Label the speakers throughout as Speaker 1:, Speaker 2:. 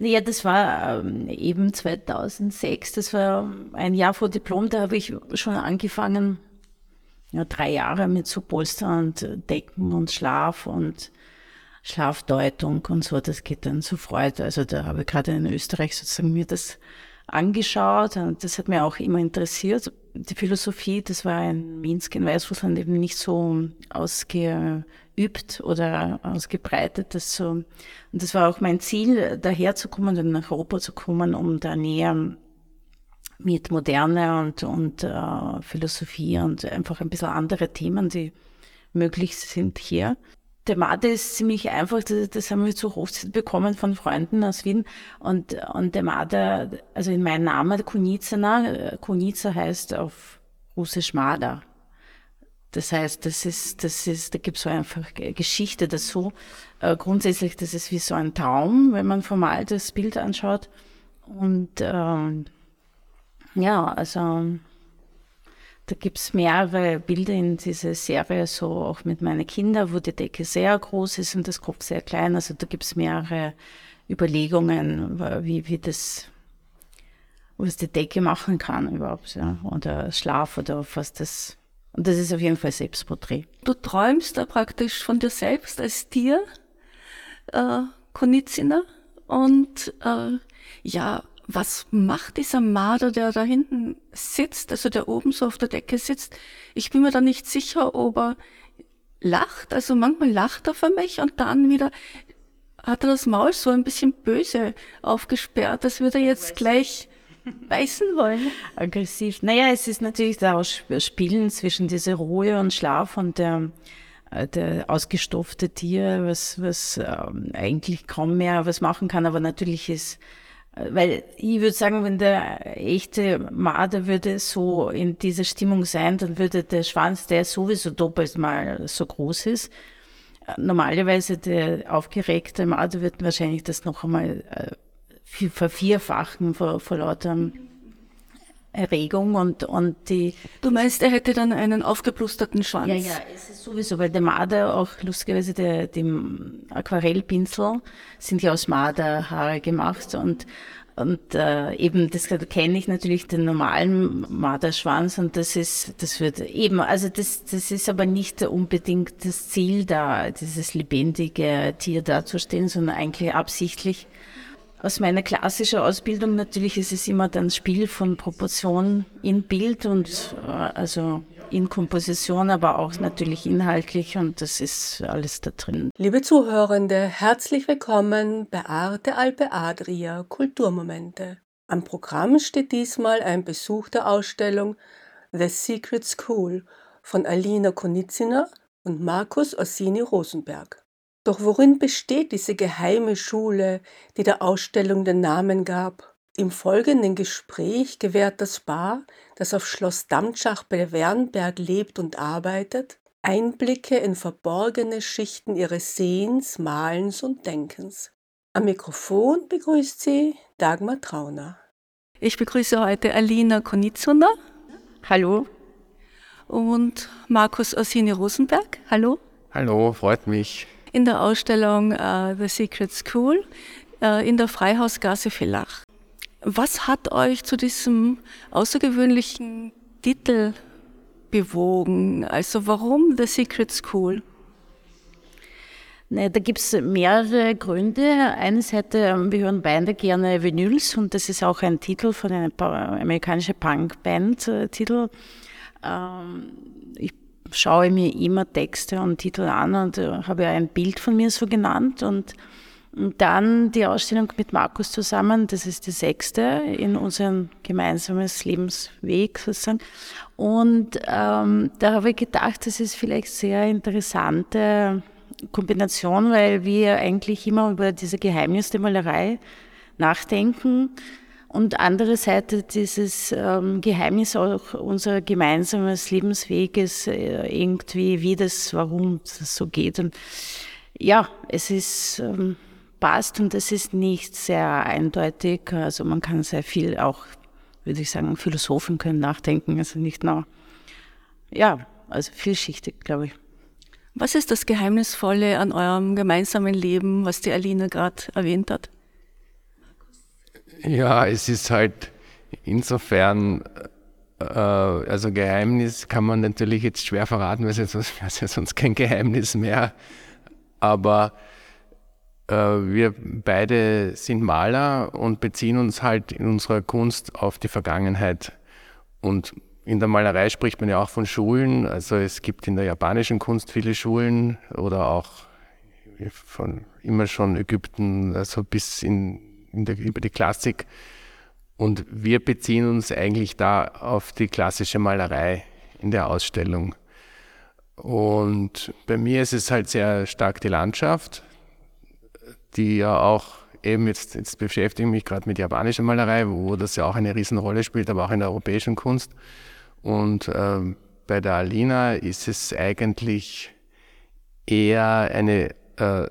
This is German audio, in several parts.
Speaker 1: Ja, das war ähm, eben 2006, das war ein Jahr vor Diplom, da habe ich schon angefangen, ja, drei Jahre mit so Polster und Decken und Schlaf und Schlafdeutung und so, das geht dann so Freude. Also da habe ich gerade in Österreich sozusagen mir das angeschaut und das hat mir auch immer interessiert. Die Philosophie, das war in Minsk in Weißrussland eben nicht so ausgeübt oder ausgebreitet. Das so. Und das war auch mein Ziel, daher zu kommen und nach Europa zu kommen, um da näher mit Moderne und, und äh, Philosophie und einfach ein bisschen andere Themen, die möglich sind hier. Der Mate ist ziemlich einfach, das, das haben wir zu Hochzeit bekommen von Freunden aus Wien. Und, und der Made, also in meinem Namen, Kunizana, Kuniza heißt auf Russisch Mada. Das heißt, das ist, das ist, da gibt es so einfach Geschichte dazu. Äh, grundsätzlich, das ist wie so ein Traum, wenn man formal das Bild anschaut. Und ähm, ja, also da gibt's mehrere Bilder in dieser Serie, so auch mit meinen Kindern, wo die Decke sehr groß ist und das Kopf sehr klein. Also da gibt's mehrere Überlegungen, wie, wie das, was die Decke machen kann überhaupt, ja. Oder Schlaf oder was das. Und das ist auf jeden Fall Selbstporträt.
Speaker 2: Du träumst da praktisch von dir selbst als Tier, äh, Konizina. Und äh, ja, was macht dieser Marder, der da hinten sitzt, also der oben so auf der Decke sitzt? Ich bin mir da nicht sicher, ob er lacht. Also manchmal lacht er für mich und dann wieder hat er das Maul so ein bisschen böse aufgesperrt, als würde er jetzt gleich beißen wollen.
Speaker 1: Aggressiv. Naja, es ist natürlich da Spielen zwischen dieser Ruhe und Schlaf und der, äh, der ausgestopfte Tier, was, was ähm, eigentlich kaum mehr was machen kann, aber natürlich ist weil ich würde sagen, wenn der echte Marder würde so in dieser Stimmung sein, dann würde der Schwanz, der sowieso doppelt mal so groß ist, normalerweise der aufgeregte Marder wird wahrscheinlich das noch einmal äh, vervierfachen vor, vor lauter Erregung und, und die.
Speaker 2: Du meinst, er hätte dann einen aufgeblusterten Schwanz?
Speaker 1: Ja, ja, es ist sowieso, weil der Marder auch lustigerweise der, die Aquarellpinsel sind ja aus Marderhaare gemacht und und äh, eben, das kenne ich natürlich den normalen Marderschwanz und das ist, das wird eben, also das, das ist aber nicht unbedingt das Ziel da, dieses lebendige Tier dazustehen, sondern eigentlich absichtlich aus meiner klassischen Ausbildung natürlich ist es immer dann Spiel von Proportion in Bild und äh, also in Komposition, aber auch natürlich inhaltlich und das ist alles da drin.
Speaker 2: Liebe Zuhörende, herzlich willkommen bei Arte Alpe Adria Kulturmomente. Am Programm steht diesmal ein Besuch der Ausstellung The Secret School von Alina Konizina und Markus Orsini Rosenberg. Doch worin besteht diese geheime Schule, die der Ausstellung den Namen gab? Im folgenden Gespräch gewährt das Paar, das auf Schloss Damtschach bei Wernberg lebt und arbeitet, Einblicke in verborgene Schichten ihres Sehens, Malens und Denkens. Am Mikrofon begrüßt sie Dagmar Trauner. Ich begrüße heute Alina Konizuna.
Speaker 1: Hallo.
Speaker 2: Und Markus Orsini Rosenberg. Hallo.
Speaker 3: Hallo, freut mich
Speaker 2: in der Ausstellung uh, The Secret School uh, in der Freihausgasse Villach. Was hat euch zu diesem außergewöhnlichen Titel bewogen? Also warum The Secret School?
Speaker 1: Ne, da gibt es mehrere Gründe. Einerseits, ähm, wir hören beide gerne Vinyls und das ist auch ein Titel von einer amerikanischen Punkband-Titel. Äh, ähm, ich schaue mir immer Texte und Titel an und äh, habe ein Bild von mir so genannt und dann die Ausstellung mit Markus zusammen, das ist die sechste in unserem gemeinsamen Lebensweg sozusagen. Und ähm, da habe ich gedacht, das ist vielleicht sehr interessante Kombination, weil wir eigentlich immer über diese Geheimnis der Malerei nachdenken. Und andere Seite dieses ähm, Geheimnis auch unser gemeinsames Lebensweges, äh, irgendwie, wie das, warum das so geht. Und ja, es ist, ähm, passt und es ist nicht sehr eindeutig. Also man kann sehr viel auch, würde ich sagen, Philosophen können nachdenken, also nicht nur, ja, also vielschichtig, glaube ich.
Speaker 2: Was ist das Geheimnisvolle an eurem gemeinsamen Leben, was die Alina gerade erwähnt hat?
Speaker 3: Ja, es ist halt insofern, äh, also Geheimnis kann man natürlich jetzt schwer verraten, weil es ja sonst kein Geheimnis mehr. Aber äh, wir beide sind Maler und beziehen uns halt in unserer Kunst auf die Vergangenheit. Und in der Malerei spricht man ja auch von Schulen. Also es gibt in der japanischen Kunst viele Schulen oder auch von immer schon Ägypten, also bis in der, über die Klassik. Und wir beziehen uns eigentlich da auf die klassische Malerei in der Ausstellung. Und bei mir ist es halt sehr stark die Landschaft, die ja auch eben jetzt, jetzt beschäftige ich mich gerade mit japanischer Malerei, wo das ja auch eine Riesenrolle spielt, aber auch in der europäischen Kunst. Und äh, bei der Alina ist es eigentlich eher eine äh,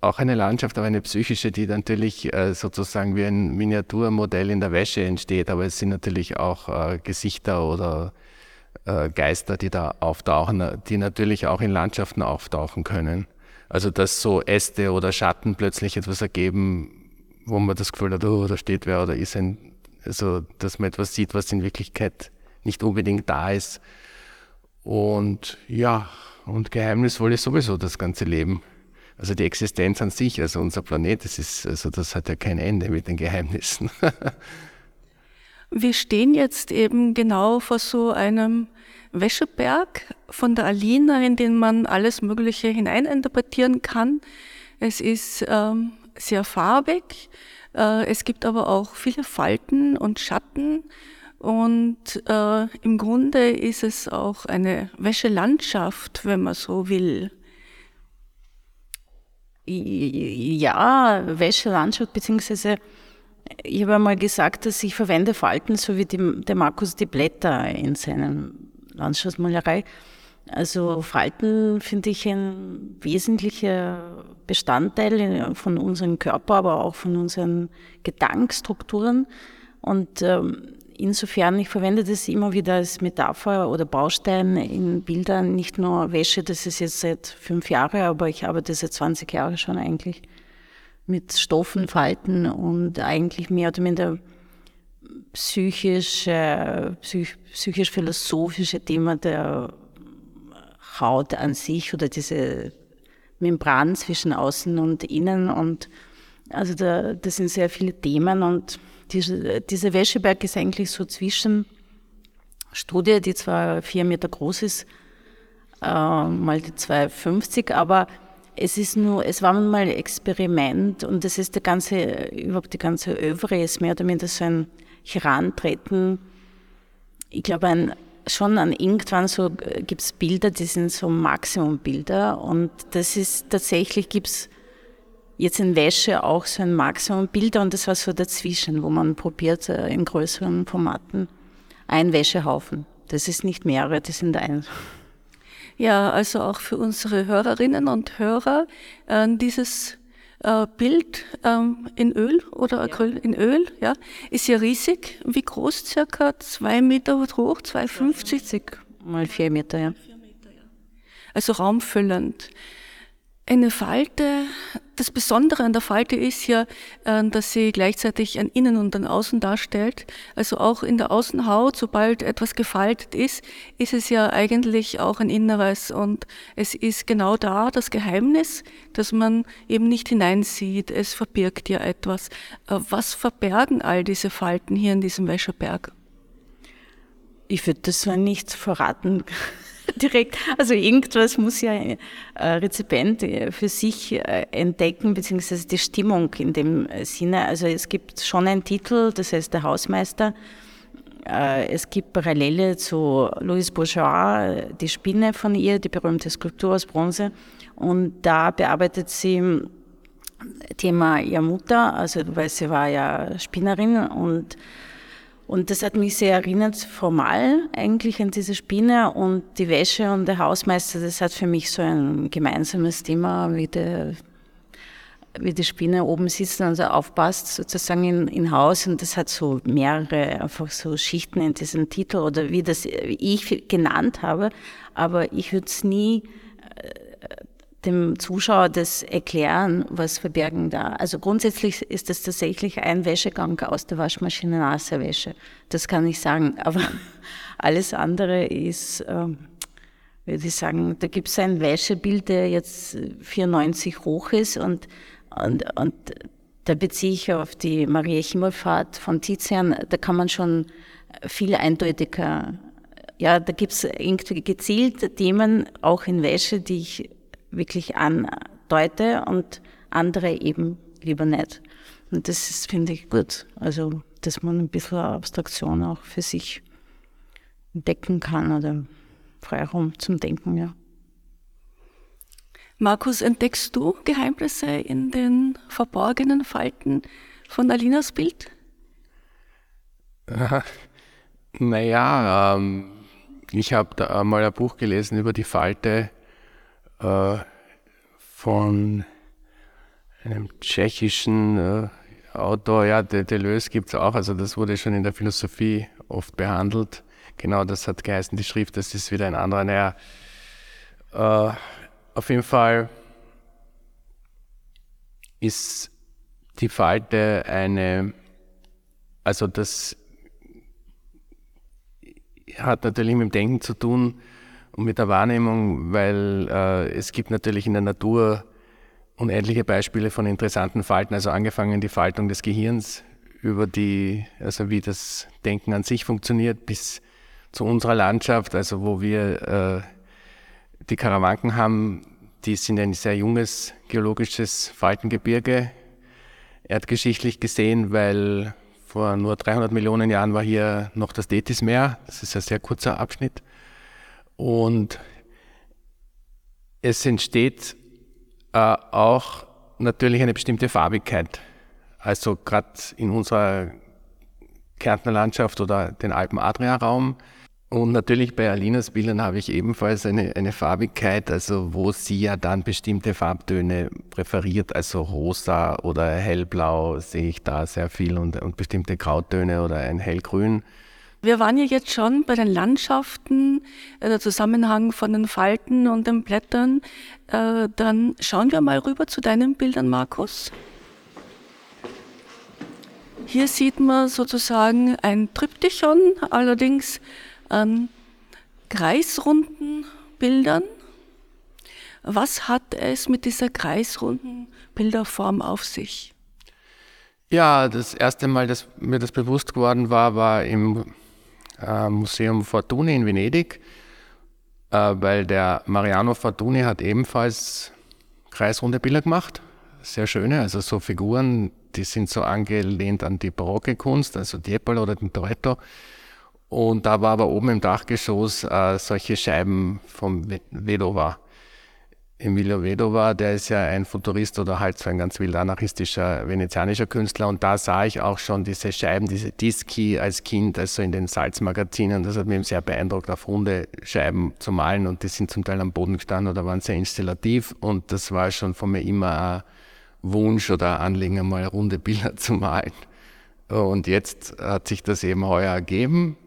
Speaker 3: auch eine Landschaft, aber eine psychische, die natürlich äh, sozusagen wie ein Miniaturmodell in der Wäsche entsteht. Aber es sind natürlich auch äh, Gesichter oder äh, Geister, die da auftauchen, die natürlich auch in Landschaften auftauchen können. Also dass so Äste oder Schatten plötzlich etwas ergeben, wo man das Gefühl hat, oh, da steht wer oder ist ein, also dass man etwas sieht, was in Wirklichkeit nicht unbedingt da ist. Und ja, und geheimnisvoll ist sowieso das ganze Leben. Also die Existenz an sich, also unser Planet, das ist, also das hat ja kein Ende mit den Geheimnissen.
Speaker 2: Wir stehen jetzt eben genau vor so einem Wäscheberg von der Alina, in den man alles Mögliche hineininterpretieren kann. Es ist ähm, sehr farbig, äh, es gibt aber auch viele Falten und Schatten und äh, im Grunde ist es auch eine Wäschelandschaft, wenn man so will.
Speaker 1: Ja, Wäschelandschaft, beziehungsweise ich habe einmal gesagt, dass ich verwende Falten, so wie die, der Markus die Blätter in seinen Landschaftsmalerei. Also Falten finde ich ein wesentlicher Bestandteil von unserem Körper, aber auch von unseren Gedankenstrukturen. Und ähm, insofern, ich verwende das immer wieder als Metapher oder Baustein in Bildern, nicht nur Wäsche, das ist jetzt seit fünf Jahren, aber ich arbeite seit 20 Jahren schon eigentlich mit Stoffen, Falten und eigentlich mehr oder minder psychisch, äh, psych, psychisch-philosophische Thema der Haut an sich oder diese Membran zwischen außen und innen und also da, das sind sehr viele Themen und diese, diese Wäscheberg ist eigentlich so zwischen Studie, die zwar vier Meter groß ist, äh, mal die 2,50, aber es ist nur, es war mal ein Experiment und das ist der ganze, überhaupt die ganze Övre ist mehr oder minder so ein Herantreten. Ich glaube, ein, schon an irgendwann so äh, gibt es Bilder, die sind so Maximumbilder und das ist tatsächlich gibt es jetzt in Wäsche auch so ein Maximum Bilder und das war so dazwischen, wo man probiert äh, in größeren Formaten ein Wäschehaufen. Das ist nicht mehrere, das sind ein.
Speaker 2: Ja, also auch für unsere Hörerinnen und Hörer äh, dieses äh, Bild ähm, in Öl oder Acryl ja. in Öl, ja, ist ja riesig. Wie groß? Circa zwei Meter hoch, 2,50?
Speaker 1: Mal vier Meter, ja.
Speaker 2: Also raumfüllend. Eine Falte, das Besondere an der Falte ist ja, äh, dass sie gleichzeitig ein Innen und ein Außen darstellt. Also auch in der Außenhaut, sobald etwas gefaltet ist, ist es ja eigentlich auch ein Inneres und es ist genau da das Geheimnis, dass man eben nicht hineinsieht. Es verbirgt ja etwas. Äh, was verbergen all diese Falten hier in diesem Wäscheberg?
Speaker 1: Ich würde das so nicht verraten. direkt. Also irgendwas muss ja ein äh, Rezipient äh, für sich äh, entdecken, beziehungsweise die Stimmung in dem Sinne. Also es gibt schon einen Titel, das heißt der Hausmeister. Es gibt Parallele zu Louise Bourgeois, die Spinne von ihr, die berühmte Skulptur aus Bronze. Und da bearbeitet sie Thema ihrer Mutter, also weil sie war ja Spinnerin und und das hat mich sehr erinnert, formal eigentlich an diese Spinne und die Wäsche und der Hausmeister, das hat für mich so ein gemeinsames Thema, wie, der, wie die Spinne oben sitzt und also aufpasst sozusagen in, in Haus. Und das hat so mehrere einfach so Schichten in diesem Titel oder wie das ich genannt habe, aber ich würde es nie dem Zuschauer das erklären, was verbergen da. Also grundsätzlich ist das tatsächlich ein Wäschegang aus der Waschmaschine nasse Wäsche. Das kann ich sagen. Aber alles andere ist, ähm, würde ich sagen, da gibt es ein Wäschebild, der jetzt 94 hoch ist und, und, und da beziehe ich auf die Maria Himmelfahrt von Tizian. Da kann man schon viel eindeutiger, ja, da gibt es irgendwie gezielte Themen auch in Wäsche, die ich wirklich andeute und andere eben lieber nicht. Und das finde ich gut. Also, dass man ein bisschen Abstraktion auch für sich entdecken kann oder Freiraum zum Denken, ja.
Speaker 2: Markus, entdeckst du Geheimnisse in den verborgenen Falten von Alinas Bild?
Speaker 3: naja, ähm, ich habe da mal ein Buch gelesen über die Falte äh, von einem tschechischen äh, Autor, ja, Deleuze gibt es auch, also das wurde schon in der Philosophie oft behandelt. Genau, das hat geheißen, die Schrift, das ist wieder ein anderer. Naja, äh, auf jeden Fall ist die Falte eine, also das hat natürlich mit dem Denken zu tun, und mit der Wahrnehmung, weil äh, es gibt natürlich in der Natur unendliche Beispiele von interessanten Falten, also angefangen die Faltung des Gehirns über die, also wie das Denken an sich funktioniert, bis zu unserer Landschaft, also wo wir äh, die Karawanken haben, die sind ein sehr junges geologisches Faltengebirge, erdgeschichtlich gesehen, weil vor nur 300 Millionen Jahren war hier noch das Detismeer, das ist ein sehr kurzer Abschnitt. Und es entsteht äh, auch natürlich eine bestimmte Farbigkeit. Also gerade in unserer Kärntner Landschaft oder den Alpen-Adria-Raum. Und natürlich bei Alinas Bildern habe ich ebenfalls eine, eine Farbigkeit, also wo sie ja dann bestimmte Farbtöne präferiert, also rosa oder hellblau sehe ich da sehr viel und, und bestimmte Grautöne oder ein hellgrün.
Speaker 2: Wir waren ja jetzt schon bei den Landschaften, äh, der Zusammenhang von den Falten und den Blättern. Äh, dann schauen wir mal rüber zu deinen Bildern, Markus. Hier sieht man sozusagen ein Triptychon, allerdings an kreisrunden Bildern. Was hat es mit dieser kreisrunden Bilderform auf sich?
Speaker 3: Ja, das erste Mal, dass mir das bewusst geworden war, war im äh, Museum Fortuny in Venedig, äh, weil der Mariano Fortuny hat ebenfalls kreisrunde Bilder gemacht. Sehr schöne, also so Figuren, die sind so angelehnt an die barocke Kunst, also Tiepolo oder den Toretto. Und da war aber oben im Dachgeschoss äh, solche Scheiben vom Vedova. Emilio Vedova, der ist ja ein Futurist oder halt so ein ganz wild anarchistischer venezianischer Künstler. Und da sah ich auch schon diese Scheiben, diese Dischi als Kind, also in den Salzmagazinen. Das hat mich sehr beeindruckt, auf runde Scheiben zu malen. Und die sind zum Teil am Boden gestanden oder waren sehr installativ. Und das war schon von mir immer ein Wunsch oder Anliegen, mal runde Bilder zu malen. Und jetzt hat sich das eben heuer ergeben,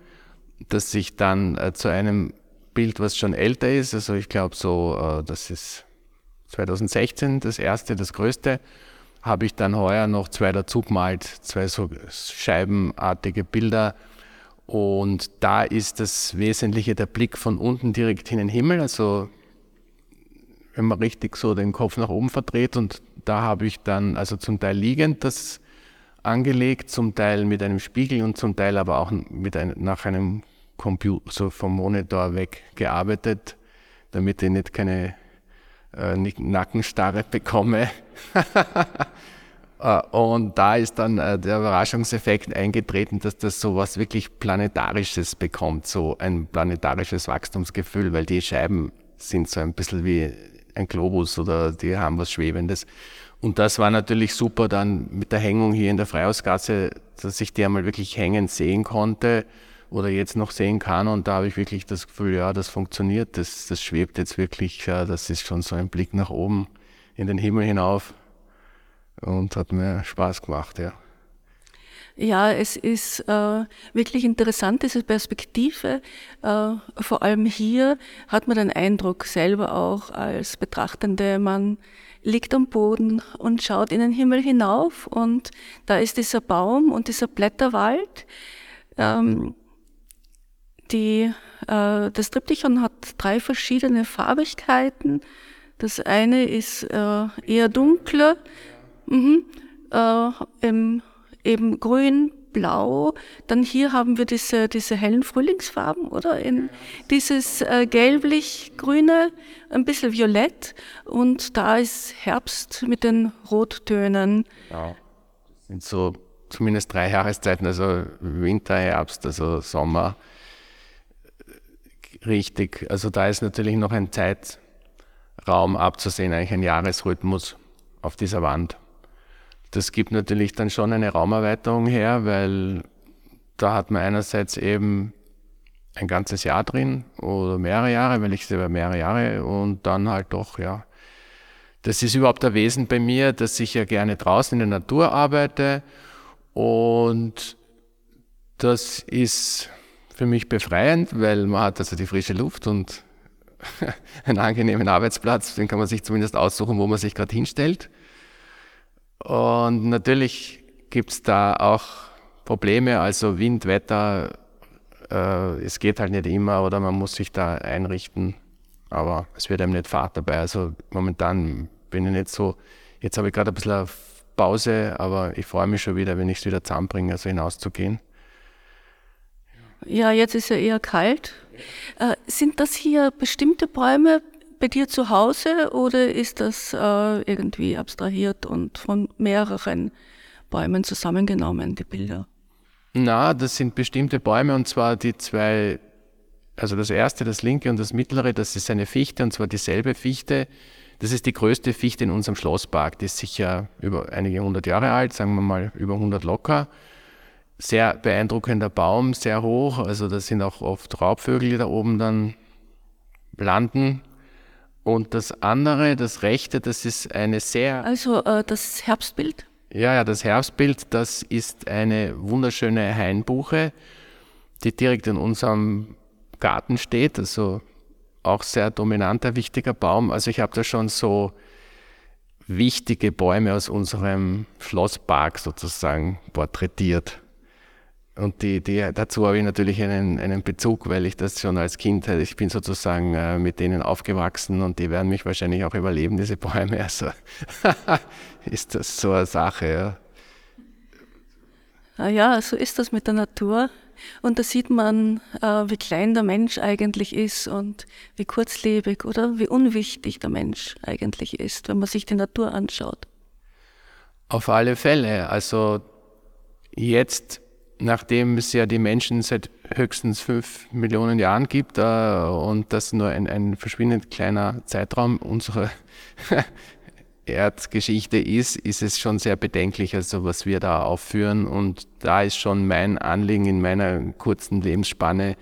Speaker 3: dass ich dann äh, zu einem Bild, was schon älter ist. Also ich glaube so, äh, das ist 2016 das erste, das größte. Habe ich dann heuer noch zwei dazu gemalt, zwei so scheibenartige Bilder. Und da ist das Wesentliche der Blick von unten direkt in den Himmel. Also wenn man richtig so den Kopf nach oben verdreht und da habe ich dann also zum Teil liegend das angelegt, zum Teil mit einem Spiegel und zum Teil aber auch mit ein, nach einem Computer, so vom Monitor weg gearbeitet, damit ich nicht keine äh, Nackenstarre bekomme. Äh, und da ist dann äh, der Überraschungseffekt eingetreten, dass das so was wirklich Planetarisches bekommt, so ein planetarisches Wachstumsgefühl, weil die Scheiben sind so ein bisschen wie ein Globus oder die haben was Schwebendes. Und das war natürlich super dann mit der Hängung hier in der Freihausgasse, dass ich die einmal wirklich hängend sehen konnte oder jetzt noch sehen kann. Und da habe ich wirklich das Gefühl, ja, das funktioniert, das, das schwebt jetzt wirklich, ja, das ist schon so ein Blick nach oben in den Himmel hinauf und hat mir Spaß gemacht, ja.
Speaker 2: Ja, es ist äh, wirklich interessant, diese Perspektive. Äh, vor allem hier hat man den Eindruck selber auch als Betrachtende, man liegt am Boden und schaut in den Himmel hinauf und da ist dieser Baum und dieser Blätterwald. Ähm, die, äh, das Triptychon hat drei verschiedene Farbigkeiten. Das eine ist äh, eher dunkler, mhm, äh, im eben grün, blau. Dann hier haben wir diese, diese hellen Frühlingsfarben, oder? In dieses äh, gelblich-grüne, ein bisschen violett. Und da ist Herbst mit den Rottönen.
Speaker 3: Ja, das sind so zumindest drei Jahreszeiten, also Winter, Herbst, also Sommer. Richtig, also da ist natürlich noch ein Zeitraum abzusehen, eigentlich ein Jahresrhythmus auf dieser Wand. Das gibt natürlich dann schon eine Raumerweiterung her, weil da hat man einerseits eben ein ganzes Jahr drin oder mehrere Jahre, weil ich selber mehrere Jahre und dann halt doch, ja. Das ist überhaupt der Wesen bei mir, dass ich ja gerne draußen in der Natur arbeite und das ist für mich befreiend, weil man hat also die frische Luft und einen angenehmen Arbeitsplatz, den kann man sich zumindest aussuchen, wo man sich gerade hinstellt. Und natürlich gibt es da auch Probleme, also Wind, Wetter, äh, es geht halt nicht immer oder man muss sich da einrichten, aber es wird einem nicht Fahrt dabei. Also momentan bin ich nicht so, jetzt habe ich gerade ein bisschen Pause, aber ich freue mich schon wieder, wenn ich es wieder zusammenbringe, also hinauszugehen.
Speaker 2: Ja, jetzt ist ja eher kalt. Äh, sind das hier bestimmte Bäume, bei dir zu Hause oder ist das äh, irgendwie abstrahiert und von mehreren Bäumen zusammengenommen, die Bilder?
Speaker 3: Na, das sind bestimmte Bäume und zwar die zwei, also das erste, das linke und das mittlere, das ist eine Fichte und zwar dieselbe Fichte. Das ist die größte Fichte in unserem Schlosspark. Die ist sicher über einige hundert Jahre alt, sagen wir mal über 100 locker. Sehr beeindruckender Baum, sehr hoch. Also da sind auch oft Raubvögel, die da oben dann landen. Und das andere, das rechte, das ist eine sehr.
Speaker 2: Also äh, das Herbstbild?
Speaker 3: Ja, ja, das Herbstbild, das ist eine wunderschöne Hainbuche, die direkt in unserem Garten steht. Also auch sehr dominanter, wichtiger Baum. Also ich habe da schon so wichtige Bäume aus unserem Schlosspark sozusagen porträtiert. Und die, die, dazu habe ich natürlich einen, einen Bezug, weil ich das schon als Kind, ich bin sozusagen äh, mit denen aufgewachsen und die werden mich wahrscheinlich auch überleben, diese Bäume. Also ist das so eine Sache, ja.
Speaker 2: Ah ja, so ist das mit der Natur. Und da sieht man, äh, wie klein der Mensch eigentlich ist und wie kurzlebig oder wie unwichtig der Mensch eigentlich ist, wenn man sich die Natur anschaut.
Speaker 3: Auf alle Fälle. Also jetzt nachdem es ja die Menschen seit höchstens fünf Millionen Jahren gibt äh, und das nur ein, ein verschwindend kleiner Zeitraum unserer Erdgeschichte ist, ist es schon sehr bedenklich, also was wir da aufführen. Und da ist schon mein Anliegen in meiner kurzen Lebensspanne,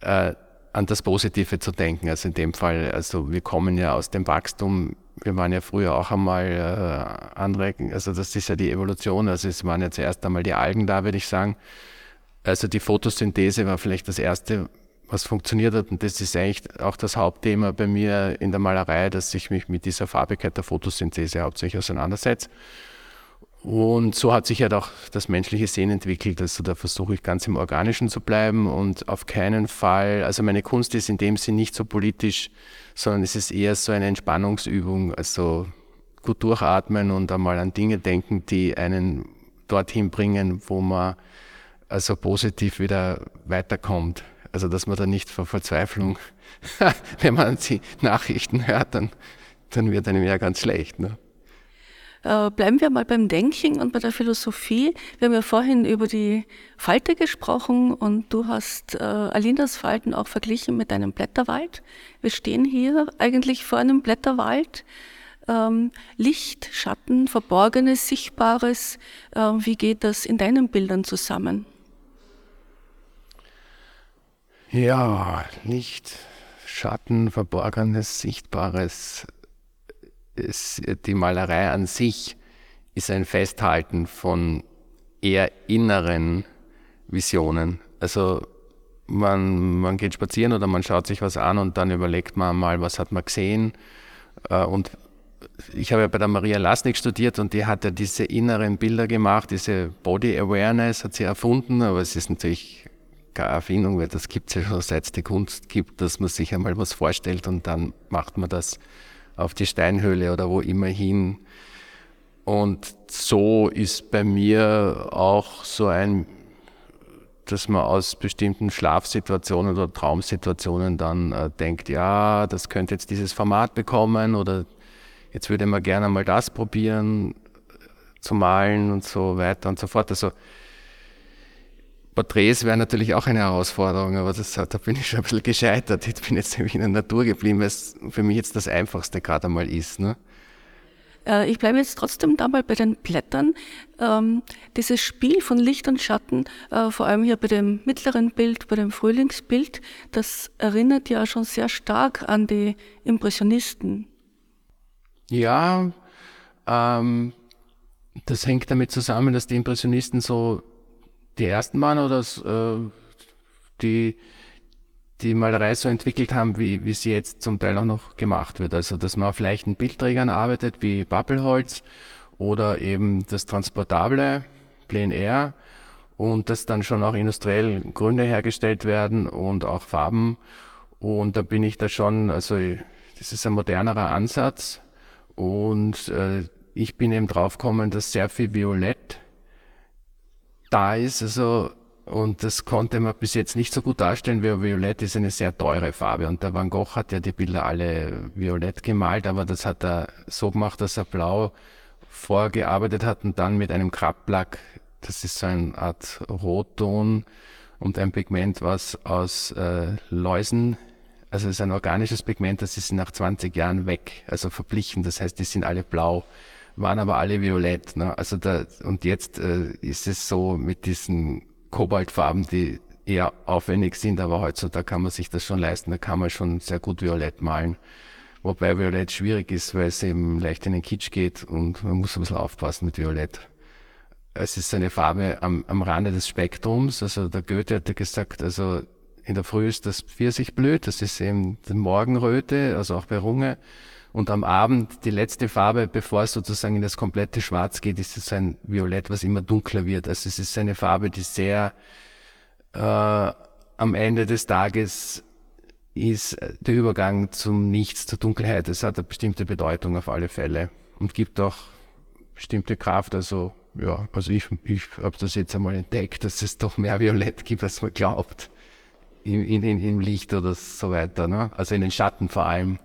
Speaker 3: äh, an das Positive zu denken. Also in dem Fall, also wir kommen ja aus dem Wachstum wir waren ja früher auch einmal äh, andere, also das ist ja die Evolution, also es waren ja zuerst einmal die Algen da, würde ich sagen. Also die Photosynthese war vielleicht das erste, was funktioniert hat und das ist eigentlich auch das Hauptthema bei mir in der Malerei, dass ich mich mit dieser Farbigkeit der Photosynthese hauptsächlich auseinandersetze. Und so hat sich halt auch das menschliche Sehen entwickelt. Also da versuche ich ganz im Organischen zu bleiben und auf keinen Fall, also meine Kunst ist in dem Sinn nicht so politisch, sondern es ist eher so eine Entspannungsübung, also gut durchatmen und einmal an Dinge denken, die einen dorthin bringen, wo man also positiv wieder weiterkommt. Also dass man da nicht vor Verzweiflung, wenn man die Nachrichten hört, dann, dann wird einem ja ganz schlecht. Ne?
Speaker 2: Äh, bleiben wir mal beim Denken und bei der Philosophie. Wir haben ja vorhin über die Falte gesprochen und du hast äh, Alinas Falten auch verglichen mit einem Blätterwald. Wir stehen hier eigentlich vor einem Blätterwald. ähm, Licht, Schatten, Verborgenes, Sichtbares. Äh, wie geht das in deinen Bildern zusammen?
Speaker 3: Ja, Licht, Schatten, Verborgenes, Sichtbares. Es, die Malerei an sich ist ein Festhalten von eher inneren Visionen. Also man, man geht spazieren oder man schaut sich was an und dann überlegt man mal, was hat man gesehen. Äh, und ich habe ja bei der Maria Lasnik studiert und die hat ja diese inneren Bilder gemacht, diese Body Awareness hat sie erfunden, aber es ist natürlich keine Erfindung, weil das gibt es ja schon seit es die Kunst gibt, dass man sich einmal was vorstellt und dann macht man das auf die Steinhöhle oder wo immer hin. Und so ist bei mir auch so ein dass man aus bestimmten Schlafsituationen oder Traumsituationen dann äh, denkt, ja, das könnte jetzt dieses Format bekommen oder jetzt würde man gerne mal das probieren zu malen und so weiter und so fort. Also Porträts wären natürlich auch eine Herausforderung, aber das, da bin ich schon ein bisschen gescheitert. Ich bin jetzt nämlich in der Natur geblieben, weil es für mich jetzt das Einfachste gerade einmal ist. Ne?
Speaker 2: Äh, ich bleibe jetzt trotzdem dabei bei den Blättern. Ähm, dieses Spiel von Licht und Schatten, äh, vor allem hier bei dem mittleren Bild, bei dem Frühlingsbild, das erinnert ja schon sehr stark an die Impressionisten.
Speaker 3: Ja, ähm, das hängt damit zusammen, dass die Impressionisten so die ersten waren oder äh, die die Malerei so entwickelt haben, wie, wie sie jetzt zum Teil auch noch gemacht wird. Also, dass man auf leichten Bildträgern arbeitet, wie Pappelholz oder eben das transportable Plein Air und dass dann schon auch industriell Gründe hergestellt werden und auch Farben. Und da bin ich da schon, also das ist ein modernerer Ansatz und äh, ich bin eben draufgekommen, dass sehr viel Violett da ist. Also und das konnte man bis jetzt nicht so gut darstellen, weil Violett ist eine sehr teure Farbe. Und der Van Gogh hat ja die Bilder alle violett gemalt, aber das hat er so gemacht, dass er blau vorgearbeitet hat und dann mit einem Krabplack, das ist so eine Art Rotton und ein Pigment, was aus äh, Läusen, also es ist ein organisches Pigment, das ist nach 20 Jahren weg, also verblichen. Das heißt, die sind alle blau waren aber alle violett. Ne? Also da, und jetzt äh, ist es so mit diesen Kobaltfarben, die eher aufwendig sind, aber heutzutage kann man sich das schon leisten, da kann man schon sehr gut Violett malen. Wobei Violett schwierig ist, weil es eben leicht in den Kitsch geht und man muss ein bisschen aufpassen mit Violett. Es ist eine Farbe am, am Rande des Spektrums, also der Goethe hat ja gesagt, also in der Früh ist das Pfirsichblüt, das ist eben die Morgenröte, also auch bei Runge. Und am Abend die letzte Farbe, bevor es sozusagen in das komplette Schwarz geht, ist es ein Violett, was immer dunkler wird. Also es ist eine Farbe, die sehr äh, am Ende des Tages ist der Übergang zum Nichts, zur Dunkelheit. Es hat eine bestimmte Bedeutung auf alle Fälle und gibt auch bestimmte Kraft. Also ja, also ich, ich habe das jetzt einmal entdeckt, dass es doch mehr Violett gibt, als man glaubt. In, in, Im Licht oder so weiter. Ne? Also in den Schatten vor allem.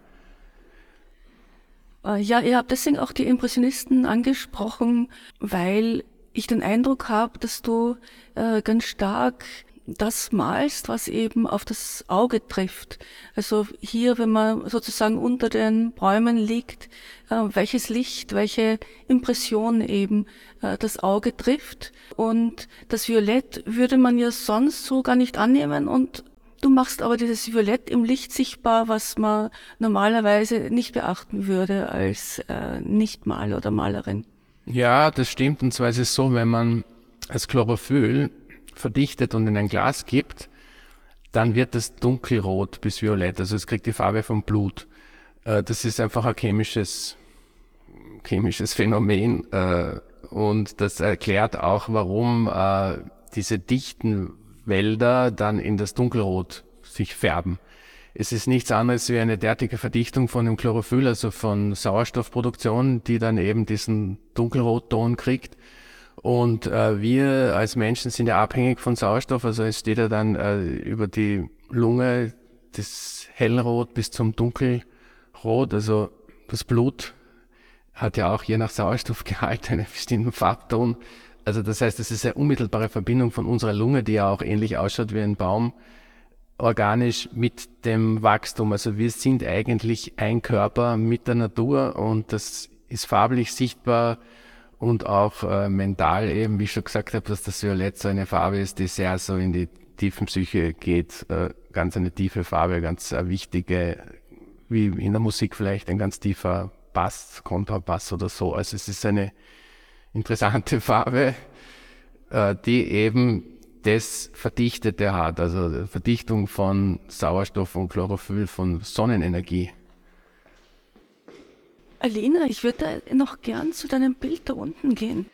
Speaker 2: Äh, ja, ihr habt deswegen auch die Impressionisten angesprochen, weil ich den Eindruck habe, dass du äh, ganz stark das malst, was eben auf das Auge trifft. Also hier, wenn man sozusagen unter den Bäumen liegt, äh, welches Licht, welche Impression eben äh, das Auge trifft. Und das Violett würde man ja sonst so gar nicht annehmen und Du machst aber dieses Violett im Licht sichtbar, was man normalerweise nicht beachten würde als äh, Nichtmaler oder Malerin.
Speaker 3: Ja, das stimmt. Und zwar ist es so, wenn man das Chlorophyll verdichtet und in ein Glas gibt, dann wird es dunkelrot bis violett. Also es kriegt die Farbe vom Blut. Äh, das ist einfach ein chemisches, chemisches Phänomen. Äh, und das erklärt auch, warum äh, diese dichten Wälder dann in das Dunkelrot sich färben. Es ist nichts anderes wie eine derartige Verdichtung von dem Chlorophyll, also von Sauerstoffproduktion, die dann eben diesen Dunkelrotton kriegt. Und äh, wir als Menschen sind ja abhängig von Sauerstoff, also es steht ja dann äh, über die Lunge das Hellrot bis zum Dunkelrot, also das Blut hat ja auch je nach Sauerstoffgehalt einen bestimmten Farbton. Also das heißt, es ist eine unmittelbare Verbindung von unserer Lunge, die ja auch ähnlich ausschaut wie ein Baum, organisch mit dem Wachstum. Also wir sind eigentlich ein Körper mit der Natur und das ist farblich sichtbar und auch äh, mental eben, wie ich schon gesagt habe, dass das Violett so eine Farbe ist, die sehr so in die tiefen Psyche geht, äh, ganz eine tiefe Farbe, ganz eine wichtige, wie in der Musik vielleicht ein ganz tiefer Bass, Kontrabass oder so. Also es ist eine interessante Farbe, äh, die eben das Verdichtete hat, also Verdichtung von Sauerstoff und Chlorophyll, von Sonnenenergie.
Speaker 4: Alina, ich würde noch gern zu deinem Bild da unten gehen.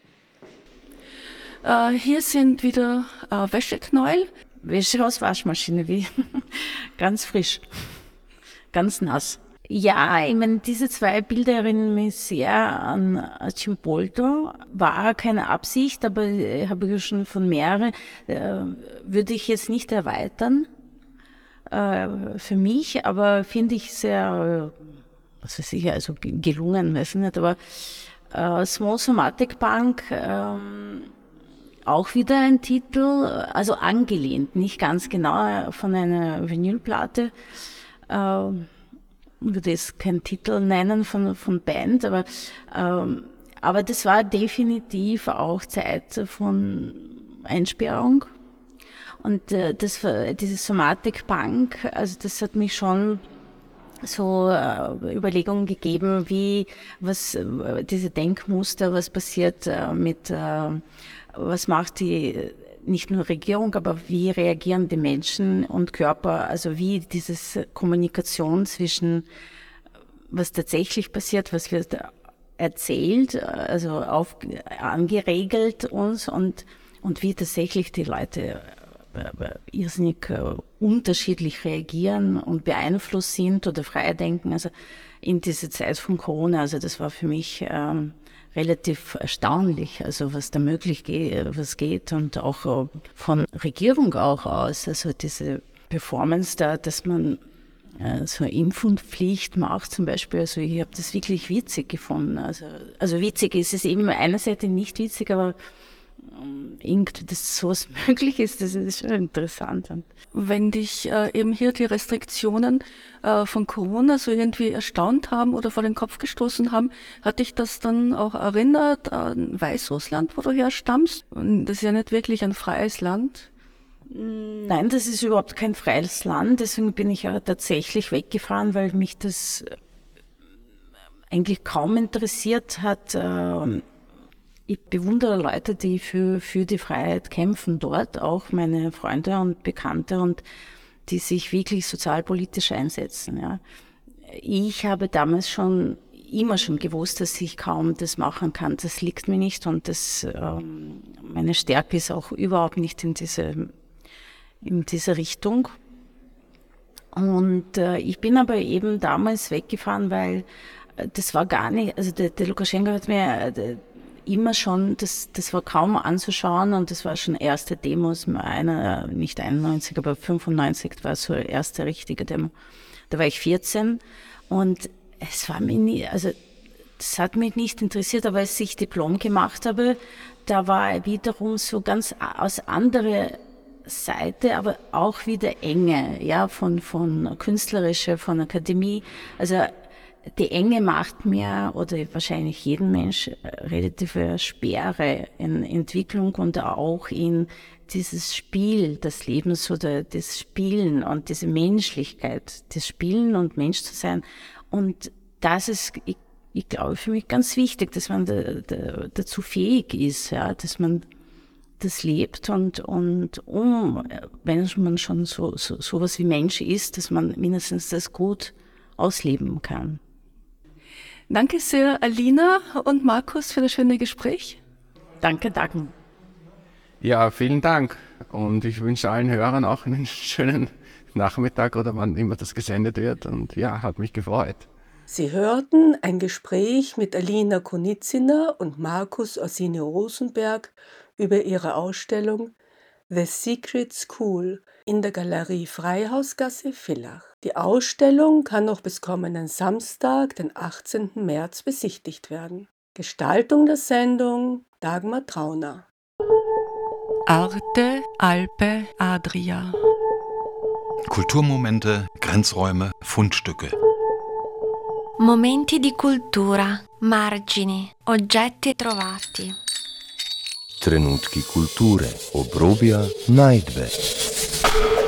Speaker 4: Äh, hier sind wieder äh, Wäscheknäuel.
Speaker 1: Wäsche aus Waschmaschine, wie ganz frisch, ganz nass. Ja, ich meine, diese zwei Bilder erinnern mich sehr an Cimboldo. War keine Absicht, aber äh, habe ich schon von mehreren. Äh, würde ich jetzt nicht erweitern äh, für mich, aber finde ich sehr, äh, was weiß ich, also gelungen, weiß ich nicht, aber äh, Small Somatic Bank, ähm, auch wieder ein Titel, also angelehnt, nicht ganz genau von einer Vinylplatte. Würde es keinen Titel nennen von, von Band, aber, ähm, aber das war definitiv auch Zeit von Einsperrung. Und äh, das, diese Somatic Punk, also das hat mich schon so äh, Überlegungen gegeben, wie was äh, diese Denkmuster, was passiert äh, mit, äh, was macht die nicht nur Regierung, aber wie reagieren die Menschen und Körper, also wie dieses Kommunikation zwischen was tatsächlich passiert, was wird erzählt, also auf, angeregelt uns und, und wie tatsächlich die Leute äh, irrsinnig äh, unterschiedlich reagieren und beeinflusst sind oder frei denken. Also in dieser Zeit von Corona, also das war für mich ähm, relativ erstaunlich, also was da möglich geht, was geht und auch äh, von Regierung auch aus, also diese Performance da, dass man äh, so eine Impfpflicht macht zum Beispiel, also ich habe das wirklich witzig gefunden. Also, also witzig ist es eben einerseits nicht witzig, aber irgendwie, dass sowas möglich ist, das ist schon interessant.
Speaker 4: Wenn dich äh, eben hier die Restriktionen äh, von Corona so irgendwie erstaunt haben oder vor den Kopf gestoßen haben, hat dich das dann auch erinnert an Weißrussland, wo du herstammst? Das ist ja nicht wirklich ein freies Land.
Speaker 1: Nein, das ist überhaupt kein freies Land, deswegen bin ich ja tatsächlich weggefahren, weil mich das eigentlich kaum interessiert hat. Äh, ich bewundere Leute, die für, für die Freiheit kämpfen dort, auch meine Freunde und Bekannte und die sich wirklich sozialpolitisch einsetzen. Ja. Ich habe damals schon immer schon gewusst, dass ich kaum das machen kann. Das liegt mir nicht und das, ähm, meine Stärke ist auch überhaupt nicht in diese, in diese Richtung. Und äh, ich bin aber eben damals weggefahren, weil äh, das war gar nicht, also der, der Lukaschenko hat mir, äh, immer schon, das, das war kaum anzuschauen und das war schon erste Demos, einer, nicht 91, aber 95 war so erste richtige Demo. Da war ich 14 und es war mir nie, also das hat mich nicht interessiert, aber als ich Diplom gemacht habe, da war wiederum so ganz aus anderer Seite, aber auch wieder Enge, ja, von, von künstlerischer, von Akademie. Also die Enge macht mir oder wahrscheinlich jeden Mensch äh, relative Sperre in Entwicklung und auch in dieses Spiel des Lebens oder das Spielen und diese Menschlichkeit, das Spielen und Mensch zu sein. Und das ist, ich, ich glaube, für mich ganz wichtig, dass man da, da, dazu fähig ist, ja, dass man das lebt und, und um, wenn man schon so, so, sowas wie Mensch ist, dass man mindestens das gut ausleben kann.
Speaker 4: Danke sehr, Alina und Markus, für das schöne Gespräch.
Speaker 1: Danke, danke.
Speaker 3: Ja, vielen Dank. Und ich wünsche allen Hörern auch einen schönen Nachmittag oder wann immer das gesendet wird. Und ja, hat mich gefreut.
Speaker 2: Sie hörten ein Gespräch mit Alina Konitziner und Markus Orsini Rosenberg über ihre Ausstellung The Secret School in der Galerie Freihausgasse Villach. Die Ausstellung kann noch bis kommenden Samstag, den 18. März, besichtigt werden. Gestaltung der Sendung Dagmar Trauner.
Speaker 5: Arte Alpe Adria.
Speaker 6: Kulturmomente, Grenzräume, Fundstücke.
Speaker 5: Momenti di cultura, margini, oggetti trovati.
Speaker 7: Trenutki kulture, obrobia, najdbe.